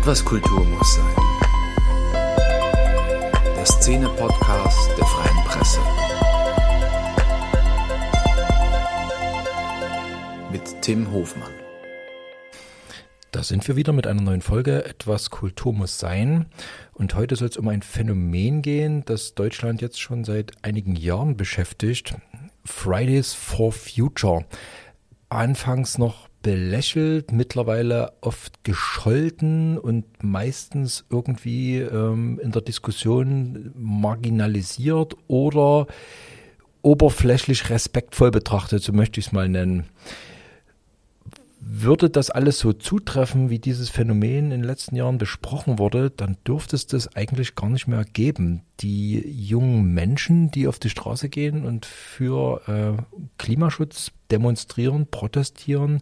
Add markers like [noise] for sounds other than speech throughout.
Etwas Kultur muss sein. Der Szene-Podcast der Freien Presse. Mit Tim Hofmann. Da sind wir wieder mit einer neuen Folge Etwas Kultur muss sein. Und heute soll es um ein Phänomen gehen, das Deutschland jetzt schon seit einigen Jahren beschäftigt. Fridays for Future. Anfangs noch belächelt, mittlerweile oft gescholten und meistens irgendwie ähm, in der Diskussion marginalisiert oder oberflächlich respektvoll betrachtet, so möchte ich es mal nennen. Würde das alles so zutreffen, wie dieses Phänomen in den letzten Jahren besprochen wurde, dann dürfte es das eigentlich gar nicht mehr geben. Die jungen Menschen, die auf die Straße gehen und für äh, Klimaschutz demonstrieren, protestieren,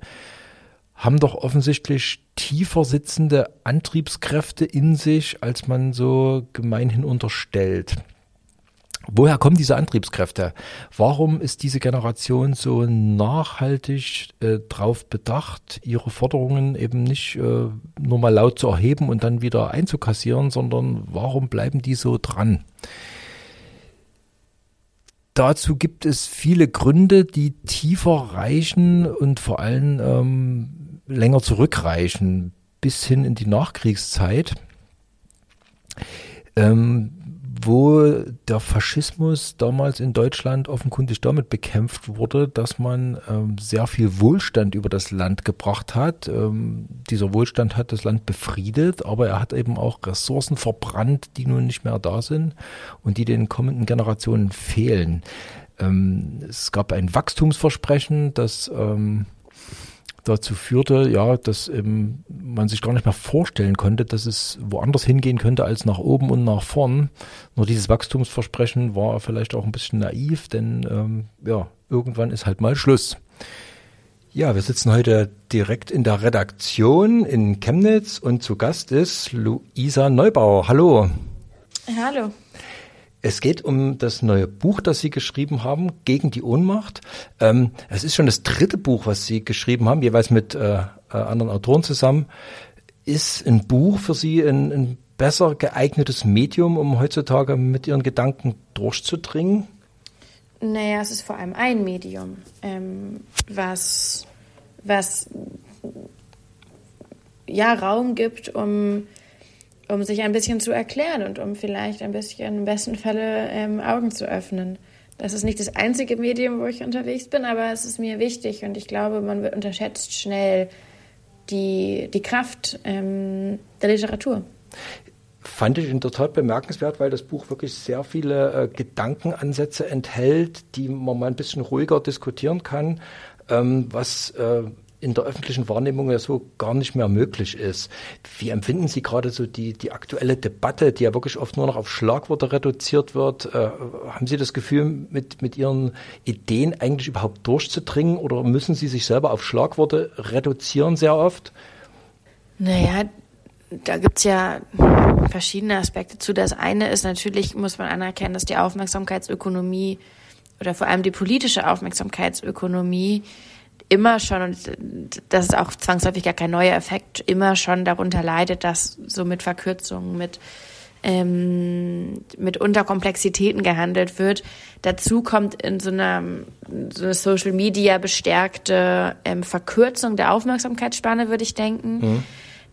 haben doch offensichtlich tiefer sitzende Antriebskräfte in sich, als man so gemeinhin unterstellt. Woher kommen diese Antriebskräfte? Warum ist diese Generation so nachhaltig äh, darauf bedacht, ihre Forderungen eben nicht äh, nur mal laut zu erheben und dann wieder einzukassieren, sondern warum bleiben die so dran? Dazu gibt es viele Gründe, die tiefer reichen und vor allem ähm, länger zurückreichen, bis hin in die Nachkriegszeit. Ähm, wo der Faschismus damals in Deutschland offenkundig damit bekämpft wurde, dass man ähm, sehr viel Wohlstand über das Land gebracht hat. Ähm, dieser Wohlstand hat das Land befriedet, aber er hat eben auch Ressourcen verbrannt, die nun nicht mehr da sind und die den kommenden Generationen fehlen. Ähm, es gab ein Wachstumsversprechen, das ähm, dazu führte, ja, dass ähm, man sich gar nicht mehr vorstellen konnte, dass es woanders hingehen könnte als nach oben und nach vorn. Nur dieses Wachstumsversprechen war vielleicht auch ein bisschen naiv, denn ähm, ja, irgendwann ist halt mal Schluss. Ja, wir sitzen heute direkt in der Redaktion in Chemnitz und zu Gast ist Luisa Neubauer. Hallo. Hallo. Es geht um das neue Buch, das Sie geschrieben haben, Gegen die Ohnmacht. Ähm, es ist schon das dritte Buch, was Sie geschrieben haben, jeweils mit äh, äh, anderen Autoren zusammen. Ist ein Buch für Sie ein, ein besser geeignetes Medium, um heutzutage mit Ihren Gedanken durchzudringen? Naja, es ist vor allem ein Medium, ähm, was, was ja Raum gibt, um um sich ein bisschen zu erklären und um vielleicht ein bisschen im besten Falle ähm, Augen zu öffnen. Das ist nicht das einzige Medium, wo ich unterwegs bin, aber es ist mir wichtig und ich glaube, man unterschätzt schnell die, die Kraft ähm, der Literatur. Fand ich total bemerkenswert, weil das Buch wirklich sehr viele äh, Gedankenansätze enthält, die man mal ein bisschen ruhiger diskutieren kann, ähm, was äh, in der öffentlichen Wahrnehmung ja so gar nicht mehr möglich ist. Wie empfinden Sie gerade so die, die aktuelle Debatte, die ja wirklich oft nur noch auf Schlagworte reduziert wird? Äh, haben Sie das Gefühl, mit, mit Ihren Ideen eigentlich überhaupt durchzudringen oder müssen Sie sich selber auf Schlagworte reduzieren sehr oft? Naja, da gibt's ja verschiedene Aspekte zu. Das eine ist natürlich, muss man anerkennen, dass die Aufmerksamkeitsökonomie oder vor allem die politische Aufmerksamkeitsökonomie immer schon, und das ist auch zwangsläufig gar kein neuer Effekt, immer schon darunter leidet, dass so mit Verkürzungen, mit ähm, mit Unterkomplexitäten gehandelt wird. Dazu kommt in so einer, so einer Social Media bestärkte ähm, Verkürzung der Aufmerksamkeitsspanne, würde ich denken. Mhm.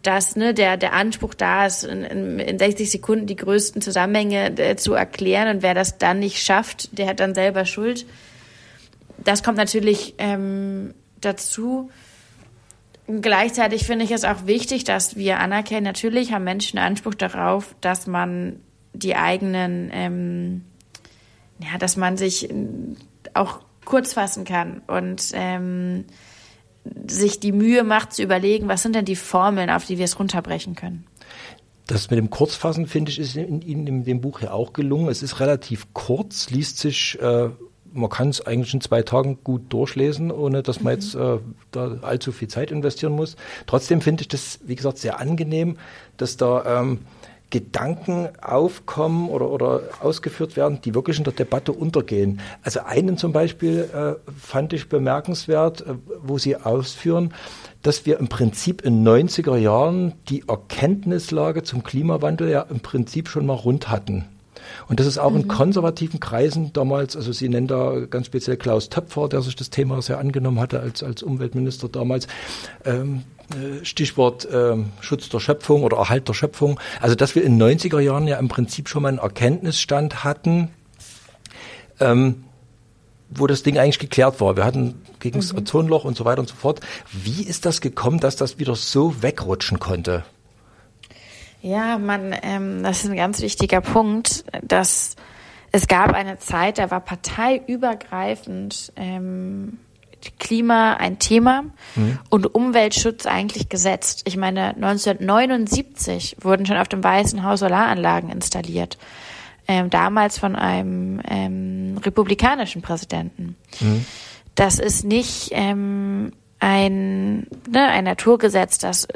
Dass ne, der, der Anspruch da ist, in, in, in 60 Sekunden die größten Zusammenhänge äh, zu erklären und wer das dann nicht schafft, der hat dann selber Schuld. Das kommt natürlich ähm, dazu. Gleichzeitig finde ich es auch wichtig, dass wir anerkennen, natürlich haben Menschen Anspruch darauf, dass man die eigenen, ähm, ja, dass man sich auch kurz fassen kann und ähm, sich die Mühe macht zu überlegen, was sind denn die Formeln, auf die wir es runterbrechen können. Das mit dem Kurzfassen, finde ich, ist Ihnen in, in, dem Buch ja auch gelungen. Es ist relativ kurz, liest sich äh, man kann es eigentlich in zwei Tagen gut durchlesen, ohne dass man jetzt äh, da allzu viel Zeit investieren muss. Trotzdem finde ich das, wie gesagt, sehr angenehm, dass da ähm, Gedanken aufkommen oder, oder ausgeführt werden, die wirklich in der Debatte untergehen. Also einen zum Beispiel äh, fand ich bemerkenswert, äh, wo Sie ausführen, dass wir im Prinzip in 90er Jahren die Erkenntnislage zum Klimawandel ja im Prinzip schon mal rund hatten. Und das ist auch mhm. in konservativen Kreisen damals, also Sie nennen da ganz speziell Klaus Töpfer, der sich das Thema sehr angenommen hatte als, als Umweltminister damals, ähm, äh, Stichwort ähm, Schutz der Schöpfung oder Erhalt der Schöpfung. Also dass wir in den 90er Jahren ja im Prinzip schon mal einen Erkenntnisstand hatten, ähm, wo das Ding eigentlich geklärt war. Wir hatten gegen das mhm. Ozonloch und so weiter und so fort. Wie ist das gekommen, dass das wieder so wegrutschen konnte? Ja, man, ähm, das ist ein ganz wichtiger Punkt, dass es gab eine Zeit, da war parteiübergreifend ähm, Klima ein Thema mhm. und Umweltschutz eigentlich gesetzt. Ich meine, 1979 wurden schon auf dem Weißen Haus Solaranlagen installiert. Ähm, damals von einem ähm, republikanischen Präsidenten. Mhm. Das ist nicht ähm, ein, ne, ein Naturgesetz, das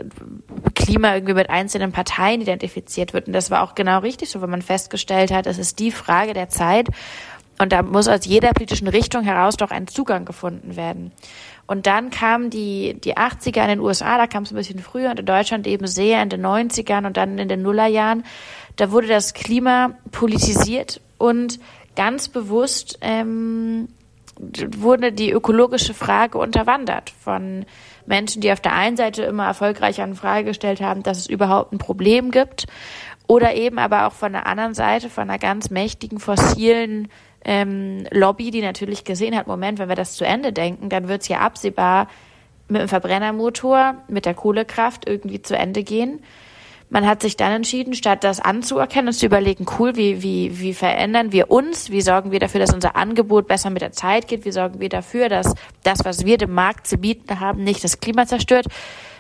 Klima irgendwie mit einzelnen Parteien identifiziert wird. Und das war auch genau richtig so, wenn man festgestellt hat, es ist die Frage der Zeit und da muss aus jeder politischen Richtung heraus doch ein Zugang gefunden werden. Und dann kam die, die 80er in den USA, da kam es ein bisschen früher und in Deutschland eben sehr in den 90ern und dann in den Nullerjahren. Da wurde das Klima politisiert und ganz bewusst ähm, wurde die ökologische Frage unterwandert von Menschen, die auf der einen Seite immer erfolgreich an Frage gestellt haben, dass es überhaupt ein Problem gibt, oder eben aber auch von der anderen Seite, von einer ganz mächtigen fossilen ähm, Lobby, die natürlich gesehen hat, Moment, wenn wir das zu Ende denken, dann wird es ja absehbar mit dem Verbrennermotor, mit der Kohlekraft irgendwie zu Ende gehen. Man hat sich dann entschieden, statt das anzuerkennen und zu überlegen, cool, wie, wie, wie verändern wir uns? Wie sorgen wir dafür, dass unser Angebot besser mit der Zeit geht? Wie sorgen wir dafür, dass das, was wir dem Markt zu bieten haben, nicht das Klima zerstört?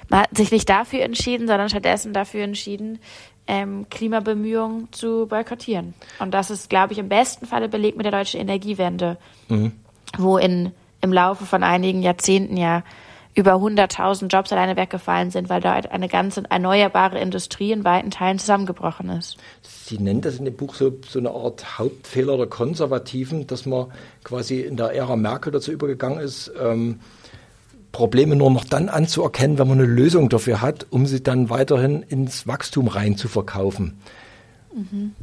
Man hat sich nicht dafür entschieden, sondern stattdessen dafür entschieden, ähm, Klimabemühungen zu boykottieren. Und das ist, glaube ich, im besten Falle belegt mit der deutschen Energiewende, mhm. wo in, im Laufe von einigen Jahrzehnten ja über 100.000 Jobs alleine weggefallen sind, weil da eine ganze erneuerbare Industrie in weiten Teilen zusammengebrochen ist. Sie nennt das in dem Buch so, so eine Art Hauptfehler der Konservativen, dass man quasi in der Ära Merkel dazu übergegangen ist, ähm, Probleme nur noch dann anzuerkennen, wenn man eine Lösung dafür hat, um sie dann weiterhin ins Wachstum rein zu verkaufen. Mhm.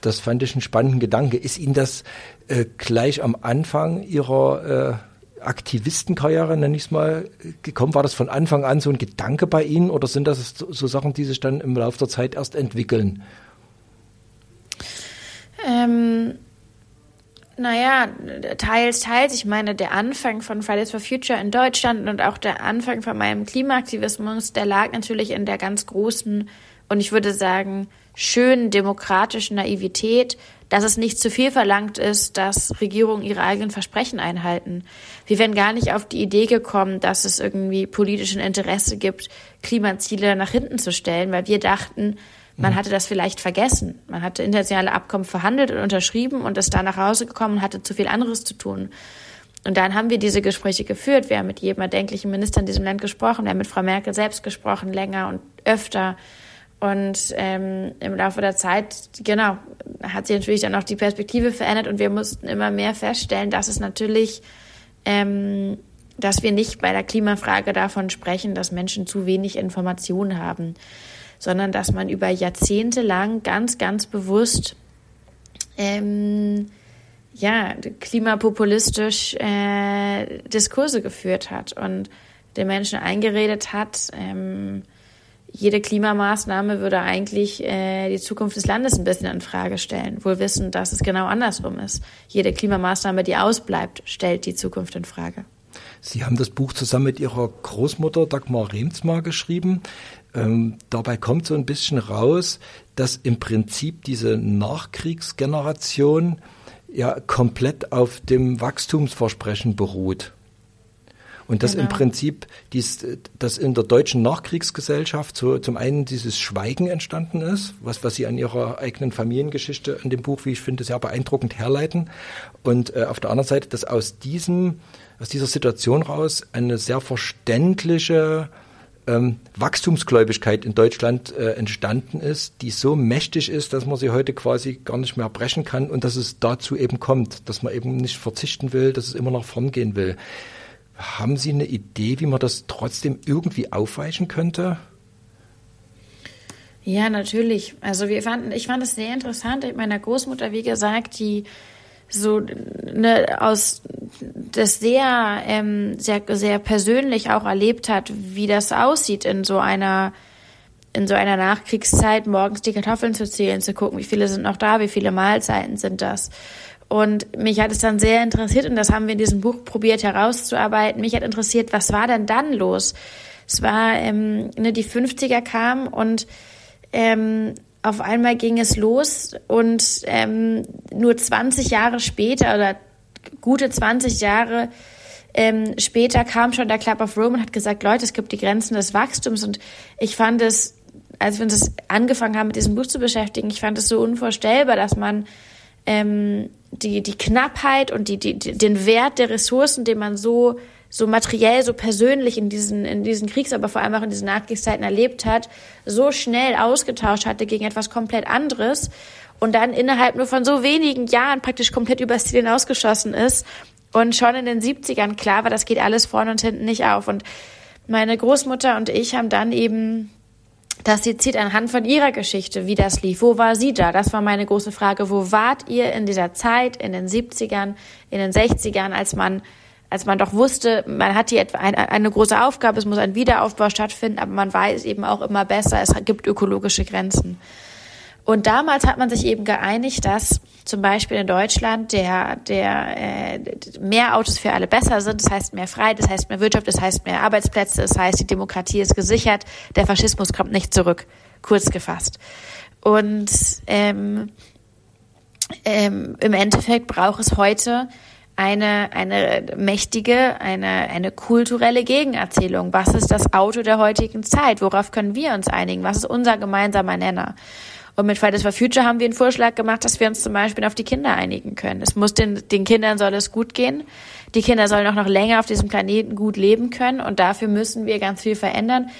Das fand ich einen spannenden Gedanke. Ist Ihnen das äh, gleich am Anfang Ihrer äh, Aktivistenkarriere, nenne ich es mal, gekommen? War das von Anfang an so ein Gedanke bei Ihnen oder sind das so, Sachen, die sich dann im Laufe der Zeit erst entwickeln? Ähm, naja, teils, teils. Ich meine, der Anfang von Fridays for Future in Deutschland und auch der Anfang von meinem Klimaaktivismus, der lag natürlich in der ganz großen und ich würde sagen, schönen demokratischen Naivität, dass es nicht zu viel verlangt ist, dass Regierungen ihre eigenen Versprechen einhalten. Wir wären gar nicht auf die Idee gekommen, dass es irgendwie politischen Interesse gibt, Klimaziele nach hinten zu stellen, weil wir dachten, man hatte das vielleicht vergessen. Man hatte internationale Abkommen verhandelt und unterschrieben und ist da nach Hause gekommen und hatte zu viel anderes zu tun. Und dann haben wir diese Gespräche geführt. Wir haben mit jedem erdenklichen Minister in diesem Land gesprochen. Wir haben mit Frau Merkel selbst gesprochen, länger und öfter. Und ähm, im Laufe der Zeit, genau, hat sich natürlich dann auch die Perspektive verändert und wir mussten immer mehr feststellen, dass es natürlich, ähm, dass wir nicht bei der Klimafrage davon sprechen, dass Menschen zu wenig Informationen haben sondern dass man über Jahrzehnte lang ganz, ganz bewusst ähm, ja, klimapopulistisch äh, Diskurse geführt hat und den Menschen eingeredet hat, ähm, jede Klimamaßnahme würde eigentlich äh, die Zukunft des Landes ein bisschen in Frage stellen, wohl wissend, dass es genau andersrum ist. Jede Klimamaßnahme, die ausbleibt, stellt die Zukunft in Frage. Sie haben das Buch zusammen mit Ihrer Großmutter Dagmar Remsmar geschrieben. Ähm, dabei kommt so ein bisschen raus, dass im Prinzip diese Nachkriegsgeneration ja komplett auf dem Wachstumsversprechen beruht. Und dass genau. im Prinzip dies, dass in der deutschen Nachkriegsgesellschaft so zum einen dieses Schweigen entstanden ist, was, was Sie an Ihrer eigenen Familiengeschichte in dem Buch, wie ich finde, sehr beeindruckend herleiten. Und äh, auf der anderen Seite, dass aus diesem, aus dieser Situation raus eine sehr verständliche ähm, Wachstumsgläubigkeit in Deutschland äh, entstanden ist, die so mächtig ist, dass man sie heute quasi gar nicht mehr brechen kann und dass es dazu eben kommt, dass man eben nicht verzichten will, dass es immer nach vorn gehen will. Haben Sie eine Idee, wie man das trotzdem irgendwie aufweichen könnte? Ja, natürlich. Also wir fanden, ich fand es sehr interessant. Meiner Großmutter, wie gesagt, die so ne, aus das sehr ähm, sehr sehr persönlich auch erlebt hat, wie das aussieht in so einer in so einer Nachkriegszeit morgens die Kartoffeln zu zählen, zu gucken, wie viele sind noch da, wie viele Mahlzeiten sind das. Und mich hat es dann sehr interessiert und das haben wir in diesem Buch probiert herauszuarbeiten. Mich hat interessiert, was war denn dann los? Es war, ähm, ne, die 50er kamen und ähm, auf einmal ging es los und ähm, nur 20 Jahre später oder gute 20 Jahre ähm, später kam schon der Club of Rome und hat gesagt, Leute, es gibt die Grenzen des Wachstums und ich fand es, als wir uns angefangen haben, mit diesem Buch zu beschäftigen, ich fand es so unvorstellbar, dass man ähm, die, die Knappheit und die, die, den Wert der Ressourcen, den man so so materiell, so persönlich in diesen, in diesen Kriegs-, aber vor allem auch in diesen Nachkriegszeiten erlebt hat, so schnell ausgetauscht hatte gegen etwas komplett anderes und dann innerhalb nur von so wenigen Jahren praktisch komplett übers Ziel hinausgeschossen ist und schon in den 70ern klar war, das geht alles vorne und hinten nicht auf. Und meine Großmutter und ich haben dann eben das seziert anhand von ihrer Geschichte, wie das lief. Wo war sie da? Das war meine große Frage. Wo wart ihr in dieser Zeit, in den 70ern, in den 60ern, als man als man doch wusste, man hat hier eine, eine große Aufgabe, es muss ein Wiederaufbau stattfinden, aber man weiß eben auch immer besser, es gibt ökologische Grenzen. Und damals hat man sich eben geeinigt, dass zum Beispiel in Deutschland der, der äh, mehr Autos für alle besser sind, das heißt mehr Freiheit, das heißt mehr Wirtschaft, das heißt mehr Arbeitsplätze, das heißt die Demokratie ist gesichert, der Faschismus kommt nicht zurück, kurz gefasst. Und ähm, ähm, im Endeffekt braucht es heute eine, eine mächtige, eine, eine kulturelle Gegenerzählung. Was ist das Auto der heutigen Zeit? Worauf können wir uns einigen? Was ist unser gemeinsamer Nenner? Und mit Fridays for Future haben wir einen Vorschlag gemacht, dass wir uns zum Beispiel auf die Kinder einigen können. Es muss den, den Kindern soll es gut gehen. Die Kinder sollen auch noch länger auf diesem Planeten gut leben können. Und dafür müssen wir ganz viel verändern.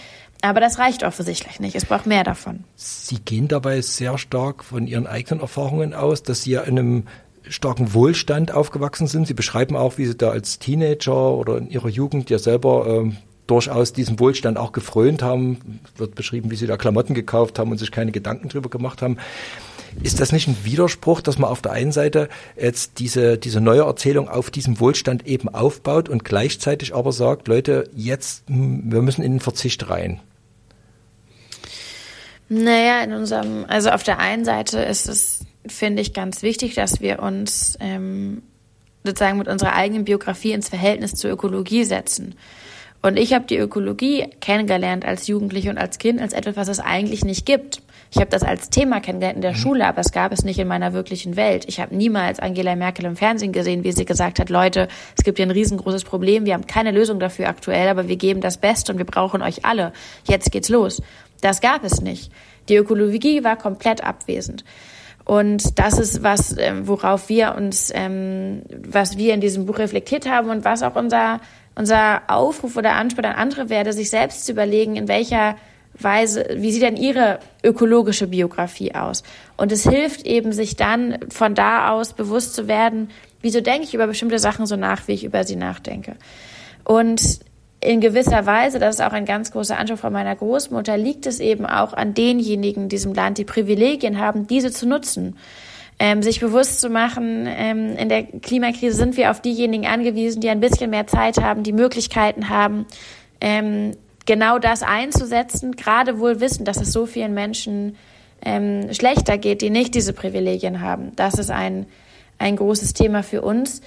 Aber das reicht offensichtlich nicht. Es braucht mehr davon. Sie gehen dabei sehr stark von Ihren eigenen Erfahrungen aus, dass Sie ja in einem starken Wohlstand aufgewachsen sind. Sie beschreiben auch, wie Sie da als Teenager oder in Ihrer Jugend ja selber ähm, durchaus diesem Wohlstand auch gefrönt haben. Wird beschrieben, wie Sie da Klamotten gekauft haben und sich keine Gedanken drüber gemacht haben. Ist das nicht ein Widerspruch, dass man auf der einen Seite jetzt diese, diese neue Erzählung auf diesem Wohlstand eben aufbaut und gleichzeitig aber sagt, Leute, jetzt, wir müssen in den Verzicht rein? Naja, in unserem, also auf der einen Seite ist es finde ich ganz wichtig, dass wir uns ähm, sozusagen mit unserer eigenen Biografie ins Verhältnis zur Ökologie setzen. Und ich habe die Ökologie kennengelernt als Jugendliche und als Kind als etwas, was es eigentlich nicht gibt. Ich habe das als Thema kennengelernt in der mhm. Schule, aber es gab es nicht in meiner wirklichen Welt. Ich habe niemals Angela Merkel im Fernsehen gesehen, wie sie gesagt hat, Leute, es gibt hier ein riesengroßes Problem, wir haben keine Lösung dafür aktuell, aber wir geben das Beste und wir brauchen euch alle. Jetzt geht's los. Das gab es nicht. Die Ökologie war komplett abwesend. Und das ist was, ähm, worauf wir uns, ähm, was wir in diesem Buch reflektiert haben und was auch unser, unser Aufruf oder Anspruch an andere werde, sich selbst zu überlegen, in welcher Weise, wie sieht denn ihre ökologische Biografie aus? Und es hilft eben, sich dann von da aus bewusst zu werden, wieso denke ich über bestimmte Sachen so nach, wie ich über sie nachdenke. Und in gewisser Weise, das ist auch ein ganz großer Anspruch von meiner Großmutter, liegt es eben auch an denjenigen in diesem Land, die Privilegien haben, diese zu nutzen. Ähm, sich bewusst zu machen, ähm, in der Klimakrise sind wir auf diejenigen angewiesen, die ein bisschen mehr Zeit haben, die Möglichkeiten haben, ähm, genau das einzusetzen, gerade wohl wissen, dass es so vielen Menschen ähm, schlechter geht, die nicht diese Privilegien haben. Das ist ein, ein großes Thema für uns.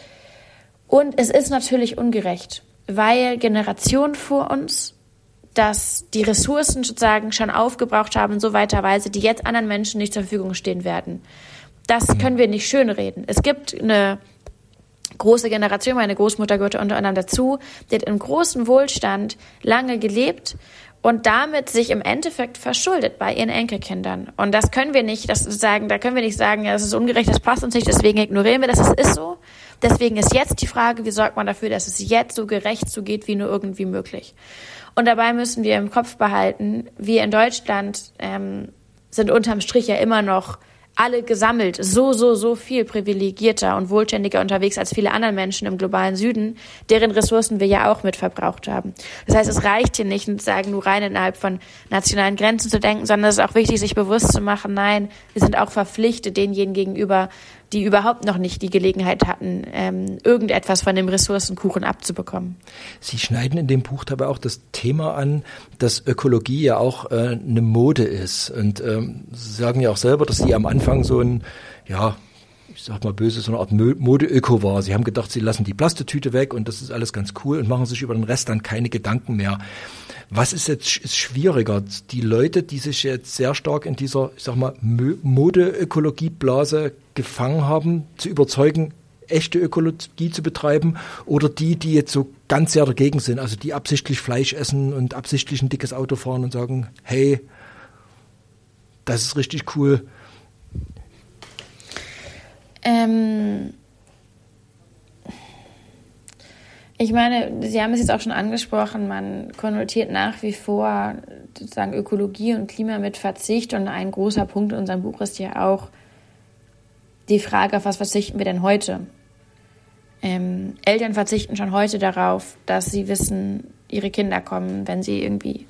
Und es ist natürlich ungerecht weil Generationen vor uns dass die Ressourcen sozusagen schon aufgebraucht haben so weiter Weise, die jetzt anderen Menschen nicht zur Verfügung stehen werden. Das können wir nicht schönreden. Es gibt eine große Generation, meine Großmutter gehörte unter anderem dazu, die hat im großen Wohlstand lange gelebt und damit sich im Endeffekt verschuldet bei ihren Enkelkindern. Und das können wir nicht, das sagen, da können wir nicht sagen, ja, das ist ungerecht, das passt uns nicht, deswegen ignorieren wir das. Es ist so. Deswegen ist jetzt die Frage, wie sorgt man dafür, dass es jetzt so gerecht zugeht, wie nur irgendwie möglich. Und dabei müssen wir im Kopf behalten, wir in Deutschland ähm, sind unterm Strich ja immer noch alle gesammelt so, so, so viel privilegierter und wohlständiger unterwegs als viele andere Menschen im globalen Süden, deren Ressourcen wir ja auch mit verbraucht haben. Das heißt, es reicht hier nicht, sagen, nur rein innerhalb von nationalen Grenzen zu denken, sondern es ist auch wichtig, sich bewusst zu machen, nein, wir sind auch verpflichtet, denjenigen gegenüber, die überhaupt noch nicht die Gelegenheit hatten, ähm, irgendetwas von dem Ressourcenkuchen abzubekommen. Sie schneiden in dem Buch dabei auch das Thema an, dass Ökologie ja auch äh, eine Mode ist. Und ähm, Sie sagen ja auch selber, dass Sie am Anfang so ein, ja, ich sag mal böse, so eine Art Mode-Öko war. Sie haben gedacht, Sie lassen die Plastetüte weg und das ist alles ganz cool und machen sich über den Rest dann keine Gedanken mehr. Was ist jetzt ist schwieriger? Die Leute, die sich jetzt sehr stark in dieser, ich sag mal, Mode-Ökologie-Blase gefangen haben, zu überzeugen, echte Ökologie zu betreiben oder die, die jetzt so ganz sehr dagegen sind, also die absichtlich Fleisch essen und absichtlich ein dickes Auto fahren und sagen, hey, das ist richtig cool. Ähm, Ich meine, Sie haben es jetzt auch schon angesprochen, man konnotiert nach wie vor sozusagen Ökologie und Klima mit Verzicht und ein großer Punkt in unserem Buch ist ja auch die Frage, auf was verzichten wir denn heute? Ähm, Eltern verzichten schon heute darauf, dass sie wissen, ihre Kinder kommen, wenn sie irgendwie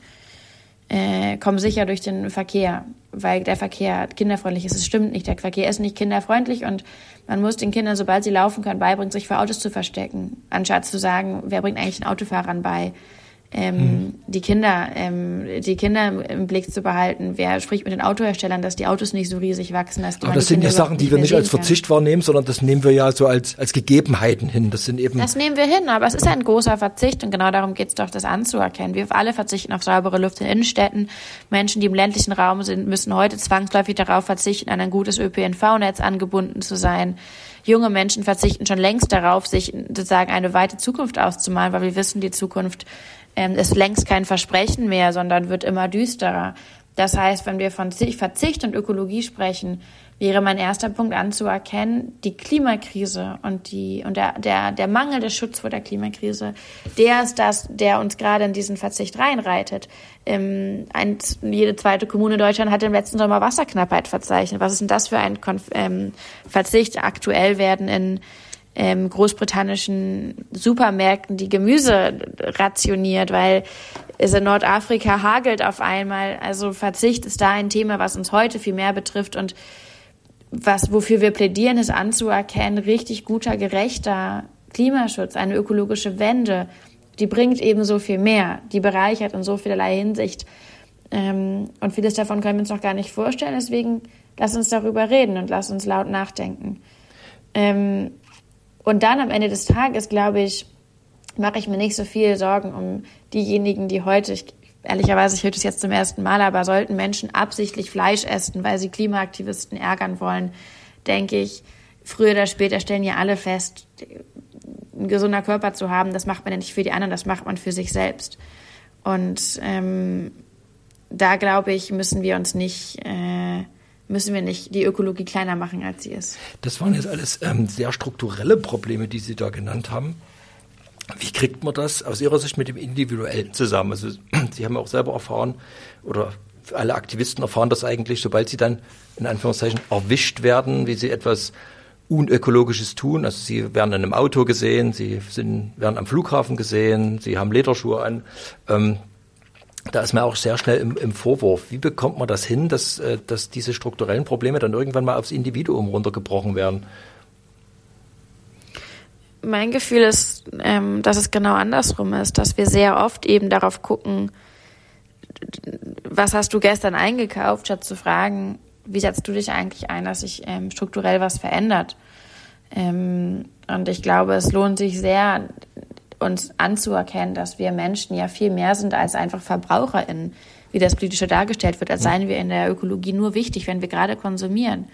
äh, kommen sicher durch den Verkehr, weil der Verkehr kinderfreundlich ist. Es stimmt nicht, der Verkehr ist nicht kinderfreundlich und man muss den Kindern, sobald sie laufen können, beibringen, sich vor Autos zu verstecken, anstatt zu sagen, wer bringt eigentlich den Autofahrern bei, ähm, hm. die Kinder, ähm, die Kinder im Blick zu behalten. Wer spricht mit den Autoherstellern, dass die Autos nicht so riesig wachsen? Dass Aber das sind ja Sachen, die wir nicht als Verzicht kann. wahrnehmen, sondern das nehmen wir ja so als, als Gegebenheiten hin. Das sind eben. Das nehmen wir hin, aber es ist ein großer Verzicht und genau darum geht es doch, das anzuerkennen. Wir alle verzichten auf saubere Luft in Innenstädten. Menschen, die im ländlichen Raum sind, müssen heute zwangsläufig darauf verzichten, an ein gutes ÖPNV-Netz angebunden zu sein junge Menschen verzichten schon längst darauf, sich sozusagen eine weite Zukunft auszumalen, weil wir wissen, die Zukunft ähm, ist längst kein Versprechen mehr, sondern wird immer düsterer. Das heißt, wenn wir von Verzicht und Ökologie sprechen, wäre mein erster Punkt anzuerkennen, die Klimakrise und die und der, der, der mangelnde Schutz vor der Klimakrise, der ist das, der uns gerade in diesen Verzicht reinreitet. Ähm, ein, jede zweite Kommune in Deutschland hat im letzten Sommer Wasserknappheit verzeichnet. Was ist denn das für ein Konf ähm, Verzicht? Aktuell werden in ähm, großbritannischen Supermärkten die Gemüse rationiert, weil es in Nordafrika hagelt auf einmal. Also Verzicht ist da ein Thema, was uns heute viel mehr betrifft und was, wofür wir plädieren, ist anzuerkennen, richtig guter, gerechter Klimaschutz, eine ökologische Wende, die bringt eben so viel mehr, die bereichert in so vielerlei Hinsicht. Ähm, und vieles davon können wir uns noch gar nicht vorstellen. Deswegen lass uns darüber reden und lass uns laut nachdenken. Ähm, und dann am Ende des Tages, glaube ich, mache ich mir nicht so viel Sorgen um diejenigen, die heute, ich, ehrlicherweise, ich höre das jetzt zum ersten Mal, aber sollten Menschen absichtlich Fleisch essen, weil sie Klimaaktivisten ärgern wollen, denke ich, früher oder später stellen ja alle fest, ein gesunder Körper zu haben, das macht man ja nicht für die anderen, das macht man für sich selbst. Und ähm, da glaube ich, müssen wir uns nicht äh, müssen wir nicht die Ökologie kleiner machen, als sie ist. Das waren jetzt alles ähm, sehr strukturelle Probleme, die Sie da genannt haben. Wie kriegt man das aus Ihrer Sicht mit dem Individuellen zusammen? Also [clears throat] Sie haben auch selber erfahren oder alle Aktivisten erfahren das eigentlich, sobald sie dann in Anführungszeichen erwischt werden, wie sie etwas Unökologisches tun. Also sie werden in einem Auto gesehen, sie sind, werden am Flughafen gesehen, sie haben Lederschuhe an. Ähm, da ist man auch sehr schnell im, im Vorwurf. Wie bekommt man das hin, dass, äh, dass diese strukturellen Probleme dann irgendwann mal aufs Individuum runtergebrochen werden? Mein Gefühl ist, ähm, dass es genau andersrum ist, dass wir sehr oft eben darauf gucken, was hast du gestern eingekauft, statt zu fragen, wie setzt du dich eigentlich ein, dass sich ähm, strukturell was verändert. Ähm, und ich glaube, es lohnt sich sehr, uns anzuerkennen, dass wir Menschen ja viel mehr sind als einfach VerbraucherInnen, wie das politische dargestellt wird, als seien wir in der Ökologie nur wichtig, wenn wir gerade konsumieren.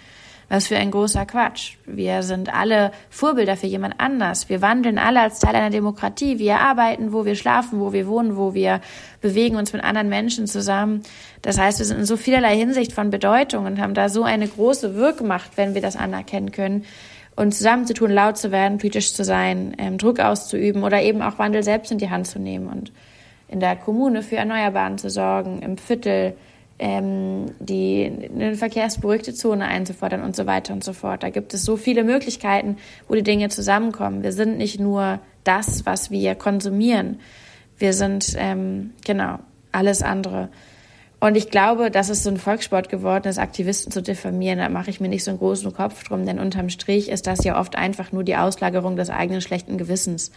Was für ein großer Quatsch. Wir sind alle Vorbilder für jemand anders. Wir wandeln alle als Teil einer Demokratie. Wir arbeiten, wo wir schlafen, wo wir wohnen, wo wir bewegen uns mit anderen Menschen zusammen. Das heißt, wir sind in so vielerlei Hinsicht von Bedeutung und haben da so eine große Wirkmacht, wenn wir das anerkennen können, uns zusammenzutun, laut zu werden, politisch zu sein, ähm, Druck auszuüben oder eben auch Wandel selbst in die Hand zu nehmen. Und in der Kommune für Erneuerbaren zu sorgen, im Viertel ähm, die eine verkehrsberuhigte Zone einzufordern und so weiter und so fort. Da gibt es so viele Möglichkeiten, wo die Dinge zusammenkommen. Wir sind nicht nur das, was wir konsumieren. Wir sind ähm, genau alles andere. Und ich glaube, dass es so ein Volkssport geworden ist, Aktivisten zu diffamieren. Da mache ich mir nicht so einen großen Kopf drum, denn unterm Strich ist das ja oft einfach nur die Auslagerung des eigenen schlechten Gewissens.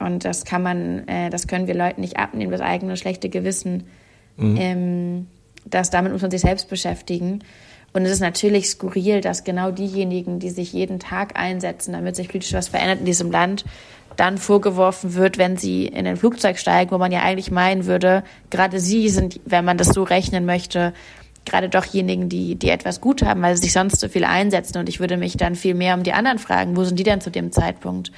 Und das kann man, äh, das können wir Leuten nicht abnehmen, das eigene schlechte Gewissen. Mhm. Ähm, das damit muss man sich selbst beschäftigen. Und es ist natürlich skurril, dass genau diejenigen, die sich jeden Tag einsetzen, damit sich politisch was verändert in diesem Land, dann vorgeworfen wird, wenn sie in ein Flugzeug steigen, wo man ja eigentlich meinen würde, gerade sie sind, wenn man das so rechnen möchte, gerade doch diejenigen, die, die etwas gut haben, weil sie sich sonst so viel einsetzen. Und ich würde mich dann viel mehr um die anderen fragen, wo sind die denn zu dem Zeitpunkt?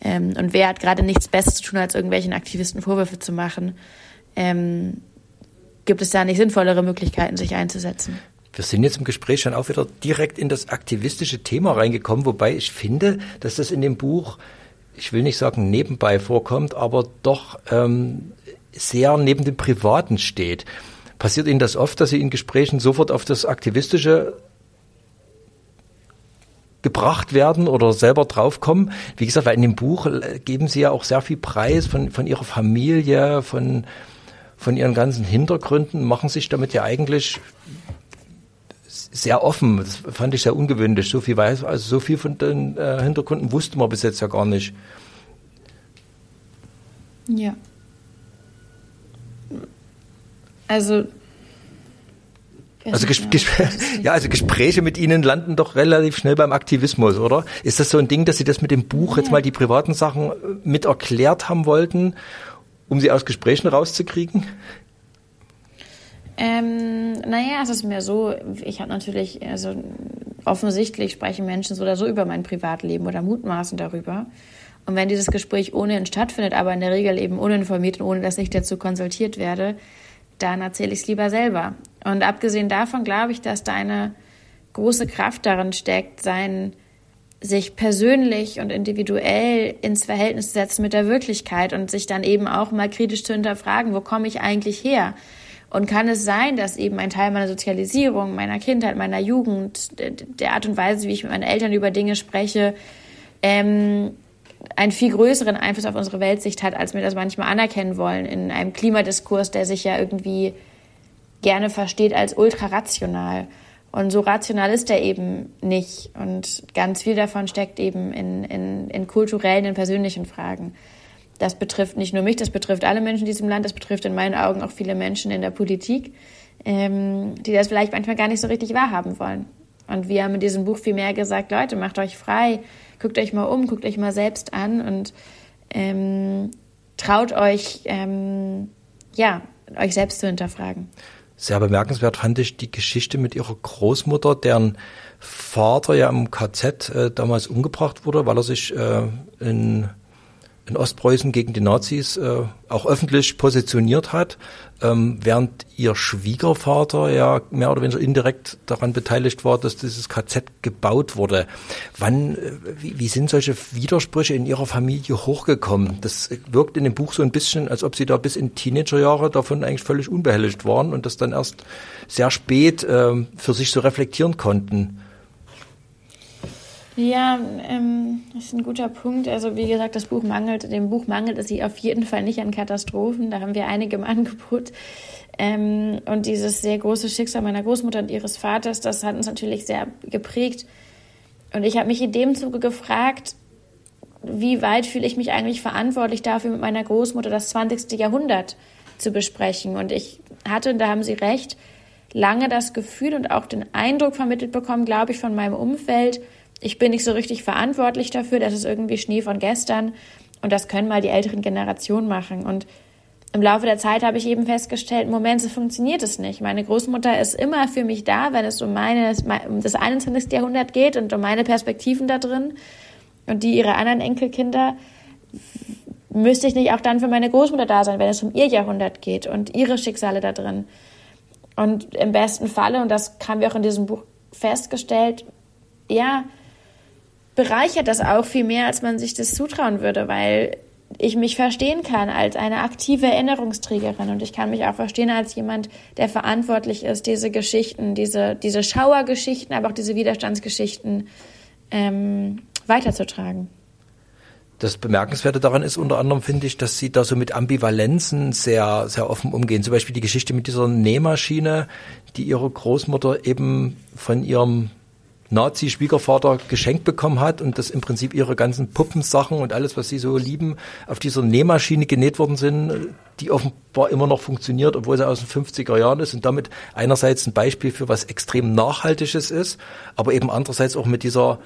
Ähm, und wer hat gerade nichts Besseres zu tun, als irgendwelchen Aktivisten Vorwürfe zu machen? Ähm, gibt es da nicht sinnvollere Möglichkeiten, sich einzusetzen? Wir sind jetzt im Gespräch schon auch wieder direkt in das aktivistische Thema reingekommen, wobei ich finde, dass das in dem Buch ich will nicht sagen nebenbei vorkommt, aber doch ähm, sehr neben dem Privaten steht. Passiert Ihnen das oft, dass Sie in Gesprächen sofort auf das Aktivistische gebracht werden oder selber draufkommen? Wie gesagt, weil in dem Buch äh, geben Sie ja auch sehr viel Preis von, von Ihrer Familie, von, von Ihren ganzen Hintergründen, machen sich damit ja eigentlich sehr offen. Das fand ich sehr ungewöhnlich. So viel weiß, also so viel von den äh, Hintergründen wusste man bis jetzt ja gar nicht. Ja. Also also, [laughs] ja, also Gespräche mit Ihnen landen doch relativ schnell beim Aktivismus, oder? Ist das so ein Ding, dass Sie das mit dem Buch jetzt mal die privaten Sachen äh, mit erklärt haben wollten, um sie aus Gesprächen rauszukriegen? Ähm, naja, es ist mir so, ich habe natürlich, also offensichtlich sprechen Menschen so oder so über mein Privatleben oder mutmaßen darüber. Und wenn dieses Gespräch ohnehin stattfindet, aber in der Regel eben uninformiert und ohne dass ich dazu konsultiert werde, dann erzähle ich es lieber selber. Und abgesehen davon glaube ich, dass da eine große Kraft darin steckt, sein sich persönlich und individuell ins Verhältnis zu setzen mit der Wirklichkeit und sich dann eben auch mal kritisch zu hinterfragen, wo komme ich eigentlich her? Und kann es sein, dass eben ein Teil meiner Sozialisierung, meiner Kindheit, meiner Jugend, der Art und Weise, wie ich mit meinen Eltern über Dinge spreche, ähm, einen viel größeren Einfluss auf unsere Weltsicht hat, als wir das manchmal anerkennen wollen in einem Klimadiskurs, der sich ja irgendwie gerne versteht als ultrarational. Und so rational ist er eben nicht. Und ganz viel davon steckt eben in, in, in kulturellen, in persönlichen Fragen das betrifft nicht nur mich, das betrifft alle Menschen in diesem Land, das betrifft in meinen Augen auch viele Menschen in der Politik, ähm, die das vielleicht manchmal gar nicht so richtig wahrhaben wollen. Und wir haben in diesem Buch viel mehr gesagt, Leute, macht euch frei, guckt euch mal um, guckt euch mal selbst an und ähm, traut euch, ähm, ja, euch selbst zu hinterfragen. Sehr bemerkenswert fand ich die Geschichte mit ihrer Großmutter, deren Vater ja im KZ äh, damals umgebracht wurde, weil er sich äh, in in Ostpreußen gegen die Nazis äh, auch öffentlich positioniert hat, ähm, während ihr Schwiegervater ja mehr oder weniger indirekt daran beteiligt war, dass dieses KZ gebaut wurde. Wann, äh, wie, wie sind solche Widersprüche in ihrer Familie hochgekommen? Das wirkt in dem Buch so ein bisschen, als ob sie da bis in Teenagerjahre davon eigentlich völlig unbehelligt waren und das dann erst sehr spät äh, für sich so reflektieren konnten. Ja, ähm, das ist ein guter Punkt. Also wie gesagt, das Buch mangelt, dem Buch mangelt es auf jeden Fall nicht an Katastrophen. Da haben wir einige im [laughs] Angebot. Ähm, und dieses sehr große Schicksal meiner Großmutter und ihres Vaters, das hat uns natürlich sehr geprägt. Und ich habe mich in dem Zuge gefragt, wie weit fühle ich mich eigentlich verantwortlich dafür, mit meiner Großmutter das 20. Jahrhundert zu besprechen. Und ich hatte, und da haben Sie recht, lange das Gefühl und auch den Eindruck vermittelt bekommen, glaube ich, von meinem Umfeld, ich bin nicht so richtig verantwortlich dafür, das ist irgendwie Schnee von gestern und das können mal die älteren Generationen machen. Und im Laufe der Zeit habe ich eben festgestellt, Moment, so funktioniert es nicht. Meine Großmutter ist immer für mich da, wenn es um, meine, um das 21. Jahrhundert geht und um meine Perspektiven da drin und die ihrer anderen Enkelkinder. Müsste ich nicht auch dann für meine Großmutter da sein, wenn es um ihr Jahrhundert geht und ihre Schicksale da drin? Und im besten Falle, und das haben wir auch in diesem Buch festgestellt, ja, bereichert das auch viel mehr, als man sich das zutrauen würde, weil ich mich verstehen kann als eine aktive Erinnerungsträgerin und ich kann mich auch verstehen als jemand, der verantwortlich ist, diese Geschichten, diese, diese Schauergeschichten, aber auch diese Widerstandsgeschichten ähm, weiterzutragen. Das Bemerkenswerte daran ist unter anderem, finde ich, dass sie da so mit Ambivalenzen sehr, sehr offen umgehen. Zum Beispiel die Geschichte mit dieser Nähmaschine, die ihre Großmutter eben von ihrem Nazi-Schwiegervater geschenkt bekommen hat und dass im Prinzip ihre ganzen Puppensachen und alles, was sie so lieben, auf dieser Nähmaschine genäht worden sind, die offenbar immer noch funktioniert, obwohl sie aus den 50er Jahren ist und damit einerseits ein Beispiel für was extrem Nachhaltiges ist, aber eben andererseits auch mit dieser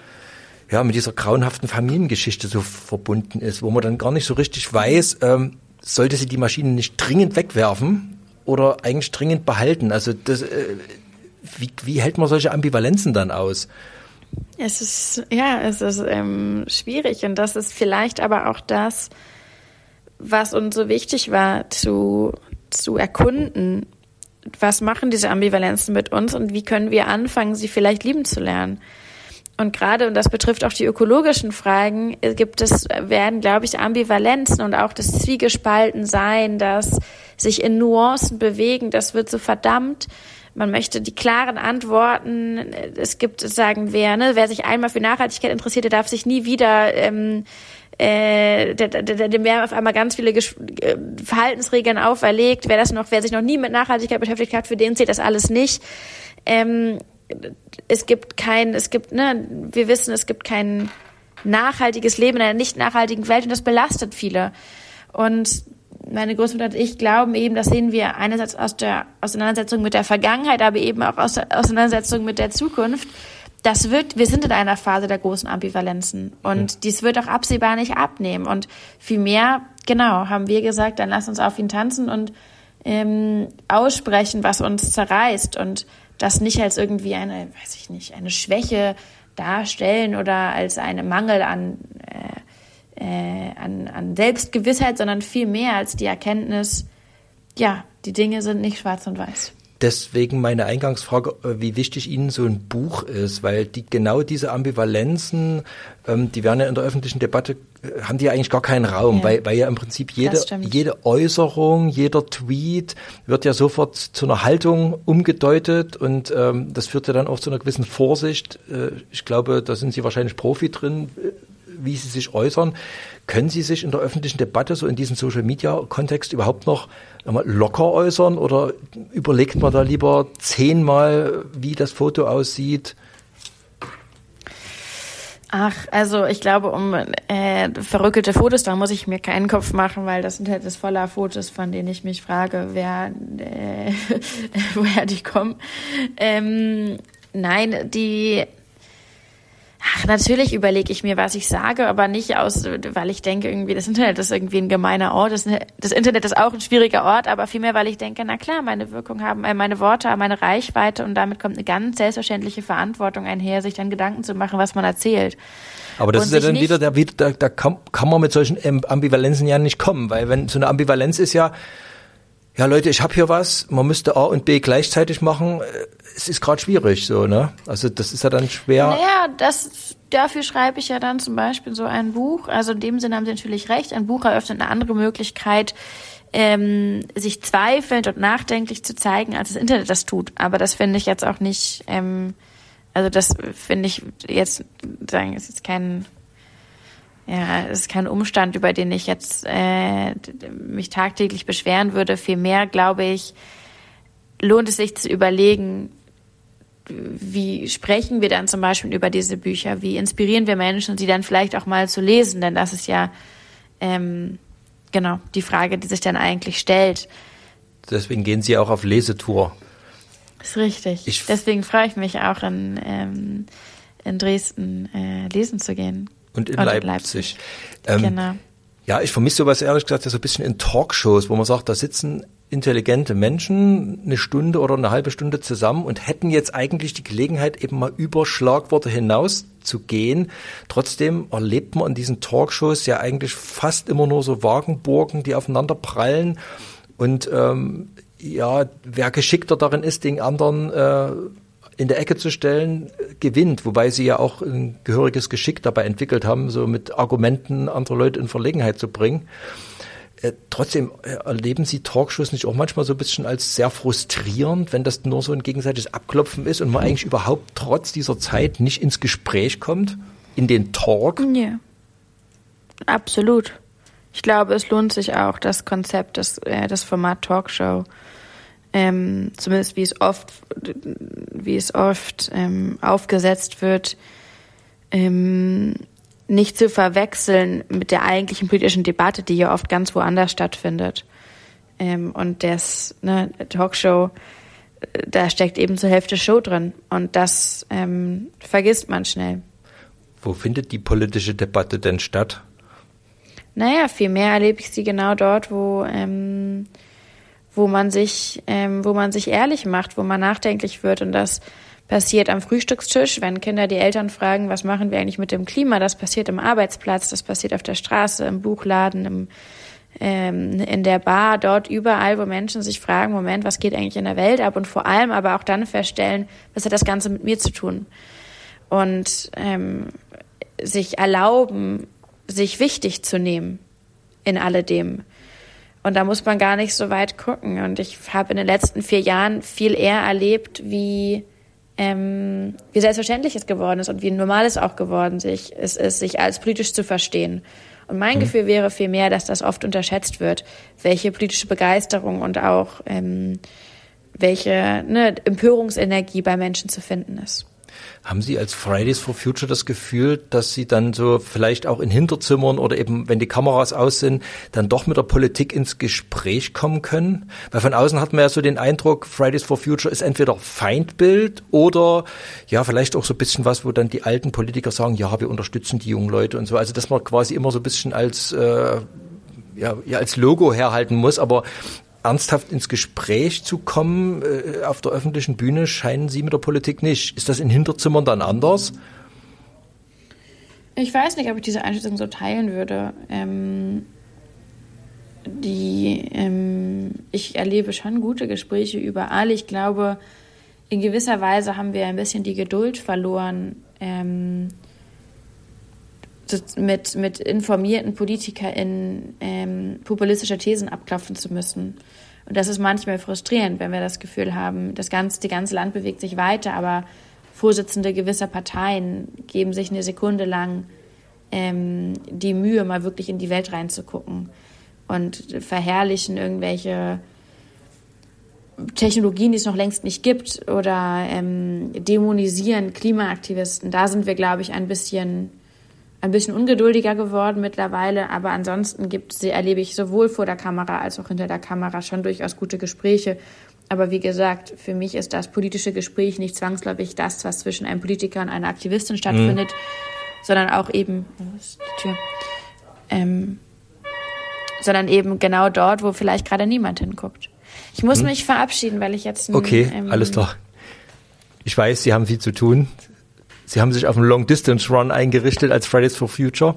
ja, mit dieser grauenhaften Familiengeschichte so verbunden ist, wo man dann gar nicht so richtig weiß, ähm, sollte sie die Maschine nicht dringend wegwerfen oder eigentlich dringend behalten. Also das, äh, wie, wie hält man solche Ambivalenzen dann aus? Es ist, ja, es ist ähm, schwierig und das ist vielleicht aber auch das, was uns so wichtig war zu, zu erkunden. Was machen diese Ambivalenzen mit uns und wie können wir anfangen, sie vielleicht lieben zu lernen? Und gerade, und das betrifft auch die ökologischen Fragen, gibt es, werden, glaube ich, Ambivalenzen und auch das Zwiegespaltensein, das sich in Nuancen bewegen, das wird so verdammt man möchte die klaren Antworten. Es gibt, sagen wir, ne, wer sich einmal für Nachhaltigkeit interessiert, der darf sich nie wieder ähm, äh, dem werden auf einmal ganz viele Gesch äh, Verhaltensregeln auferlegt. Wer das noch, wer sich noch nie mit Nachhaltigkeit beschäftigt hat, für den zählt das alles nicht. Ähm, es gibt kein, es gibt, ne, wir wissen, es gibt kein nachhaltiges Leben in einer nicht nachhaltigen Welt und das belastet viele. Und meine Großmutter und ich glauben eben, das sehen wir einerseits aus der Auseinandersetzung mit der Vergangenheit, aber eben auch aus der Auseinandersetzung mit der Zukunft. Das wird, wir sind in einer Phase der großen Ambivalenzen und mhm. dies wird auch absehbar nicht abnehmen. Und vielmehr, genau, haben wir gesagt, dann lass uns auf ihn tanzen und ähm, aussprechen, was uns zerreißt und das nicht als irgendwie eine, weiß ich nicht, eine Schwäche darstellen oder als einen Mangel an äh, äh, an, an Selbstgewissheit, sondern viel mehr als die Erkenntnis, ja, die Dinge sind nicht schwarz und weiß. Deswegen meine Eingangsfrage, äh, wie wichtig Ihnen so ein Buch ist, weil die genau diese Ambivalenzen, ähm, die werden ja in der öffentlichen Debatte, äh, haben die ja eigentlich gar keinen Raum, ja. Weil, weil ja im Prinzip jede, jede Äußerung, jeder Tweet wird ja sofort zu einer Haltung umgedeutet und ähm, das führt ja dann auch zu einer gewissen Vorsicht. Äh, ich glaube, da sind Sie wahrscheinlich Profi drin wie Sie sich äußern. Können Sie sich in der öffentlichen Debatte, so in diesem Social-Media-Kontext überhaupt noch locker äußern oder überlegt man da lieber zehnmal, wie das Foto aussieht? Ach, also ich glaube, um äh, verrückte Fotos, da muss ich mir keinen Kopf machen, weil das Internet ist voller Fotos, von denen ich mich frage, wer, äh, [laughs] woher die kommen. Ähm, nein, die Ach, natürlich überlege ich mir, was ich sage, aber nicht aus, weil ich denke, irgendwie, das Internet ist irgendwie ein gemeiner Ort. Das, das Internet ist auch ein schwieriger Ort, aber vielmehr, weil ich denke, na klar, meine Wirkung haben, äh, meine Worte haben meine Reichweite und damit kommt eine ganz selbstverständliche Verantwortung einher, sich dann Gedanken zu machen, was man erzählt. Aber das und ist ja dann wieder, da, da, da kann, kann man mit solchen Ambivalenzen ja nicht kommen, weil wenn so eine Ambivalenz ist ja, ja Leute, ich habe hier was, man müsste A und B gleichzeitig machen. Es ist gerade schwierig, so, ne? Also das ist ja dann schwer. Naja, das, dafür schreibe ich ja dann zum Beispiel so ein Buch. Also in dem Sinne haben Sie natürlich recht. Ein Buch eröffnet eine andere Möglichkeit, ähm, sich zweifelnd und nachdenklich zu zeigen, als das Internet das tut. Aber das finde ich jetzt auch nicht, ähm, also das finde ich jetzt, sagen, ist jetzt kein ja, es ist kein Umstand, über den ich jetzt äh, mich tagtäglich beschweren würde. Vielmehr, glaube ich, lohnt es sich zu überlegen, wie sprechen wir dann zum Beispiel über diese Bücher? Wie inspirieren wir Menschen, sie dann vielleicht auch mal zu lesen? Denn das ist ja ähm, genau die Frage, die sich dann eigentlich stellt. Deswegen gehen Sie auch auf Lesetour. Das ist richtig. Ich Deswegen freue ich mich auch in, ähm, in Dresden äh, lesen zu gehen. Und in, und Leipzig. Leipzig. Ähm, genau. Ja, ich vermisse sowas ehrlich gesagt so ein bisschen in Talkshows, wo man sagt, da sitzen intelligente Menschen eine Stunde oder eine halbe Stunde zusammen und hätten jetzt eigentlich die Gelegenheit, eben mal über Schlagworte hinaus zu gehen. Trotzdem erlebt man in diesen Talkshows ja eigentlich fast immer nur so Wagenburgen, die aufeinander prallen. Und ähm, ja, wer geschickter darin ist, den anderen äh, in der Ecke zu stellen, gewinnt, wobei sie ja auch ein gehöriges Geschick dabei entwickelt haben, so mit Argumenten andere Leute in Verlegenheit zu bringen. Äh, trotzdem äh, erleben Sie Talkshows nicht auch manchmal so ein bisschen als sehr frustrierend, wenn das nur so ein gegenseitiges Abklopfen ist und man eigentlich überhaupt trotz dieser Zeit nicht ins Gespräch kommt, in den Talk? Ja, absolut. Ich glaube, es lohnt sich auch, das Konzept, das, äh, das Format Talkshow, ähm, zumindest wie es oft, wie es oft ähm, aufgesetzt wird, ähm, nicht zu verwechseln mit der eigentlichen politischen Debatte, die ja oft ganz woanders stattfindet. Ähm, und das ne, Talkshow, da steckt eben zur Hälfte Show drin. Und das ähm, vergisst man schnell. Wo findet die politische Debatte denn statt? Naja, vielmehr erlebe ich sie genau dort, wo, ähm, wo man sich, ähm, wo man sich ehrlich macht, wo man nachdenklich wird. Und das passiert am Frühstückstisch, wenn Kinder die Eltern fragen, was machen wir eigentlich mit dem Klima, das passiert im Arbeitsplatz, das passiert auf der Straße, im Buchladen, im, ähm, in der Bar, dort überall, wo Menschen sich fragen, Moment, was geht eigentlich in der Welt ab und vor allem aber auch dann feststellen, was hat das Ganze mit mir zu tun und ähm, sich erlauben, sich wichtig zu nehmen in alledem. Und da muss man gar nicht so weit gucken. Und ich habe in den letzten vier Jahren viel eher erlebt, wie ähm, wie selbstverständlich es geworden ist und wie normal es auch geworden sich, es ist, sich als politisch zu verstehen. Und mein mhm. Gefühl wäre vielmehr, dass das oft unterschätzt wird, welche politische Begeisterung und auch ähm, welche ne, Empörungsenergie bei Menschen zu finden ist. Haben Sie als Fridays for Future das Gefühl, dass Sie dann so vielleicht auch in Hinterzimmern oder eben, wenn die Kameras aus sind, dann doch mit der Politik ins Gespräch kommen können? Weil von außen hat man ja so den Eindruck, Fridays for Future ist entweder Feindbild oder ja, vielleicht auch so ein bisschen was, wo dann die alten Politiker sagen, ja, wir unterstützen die jungen Leute und so. Also, dass man quasi immer so ein bisschen als, äh, ja, ja, als Logo herhalten muss, aber ernsthaft ins Gespräch zu kommen äh, auf der öffentlichen Bühne scheinen Sie mit der Politik nicht. Ist das in Hinterzimmern dann anders? Ich weiß nicht, ob ich diese Einschätzung so teilen würde. Ähm, die, ähm, ich erlebe schon gute Gespräche überall. Ich glaube, in gewisser Weise haben wir ein bisschen die Geduld verloren, ähm, mit, mit informierten PolitikerInnen ähm, populistische Thesen abklopfen zu müssen. Und das ist manchmal frustrierend, wenn wir das Gefühl haben, das ganze, die ganze Land bewegt sich weiter, aber Vorsitzende gewisser Parteien geben sich eine Sekunde lang ähm, die Mühe, mal wirklich in die Welt reinzugucken und verherrlichen irgendwelche Technologien, die es noch längst nicht gibt oder ähm, dämonisieren Klimaaktivisten. Da sind wir, glaube ich, ein bisschen ein bisschen ungeduldiger geworden mittlerweile, aber ansonsten gibt erlebe ich sowohl vor der Kamera als auch hinter der Kamera schon durchaus gute Gespräche. Aber wie gesagt, für mich ist das politische Gespräch nicht zwangsläufig das, was zwischen einem Politiker und einer Aktivistin stattfindet, mhm. sondern auch eben, wo ist die Tür? Ähm, sondern eben genau dort, wo vielleicht gerade niemand hinguckt. Ich muss mhm. mich verabschieden, weil ich jetzt. Ein, okay, ähm, alles klar. Ich weiß, Sie haben viel zu tun. Sie haben sich auf einen Long Distance Run eingerichtet als Fridays for Future.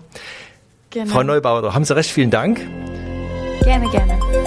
Genau. Frau Neubauer, haben Sie recht, vielen Dank. Gerne, gerne.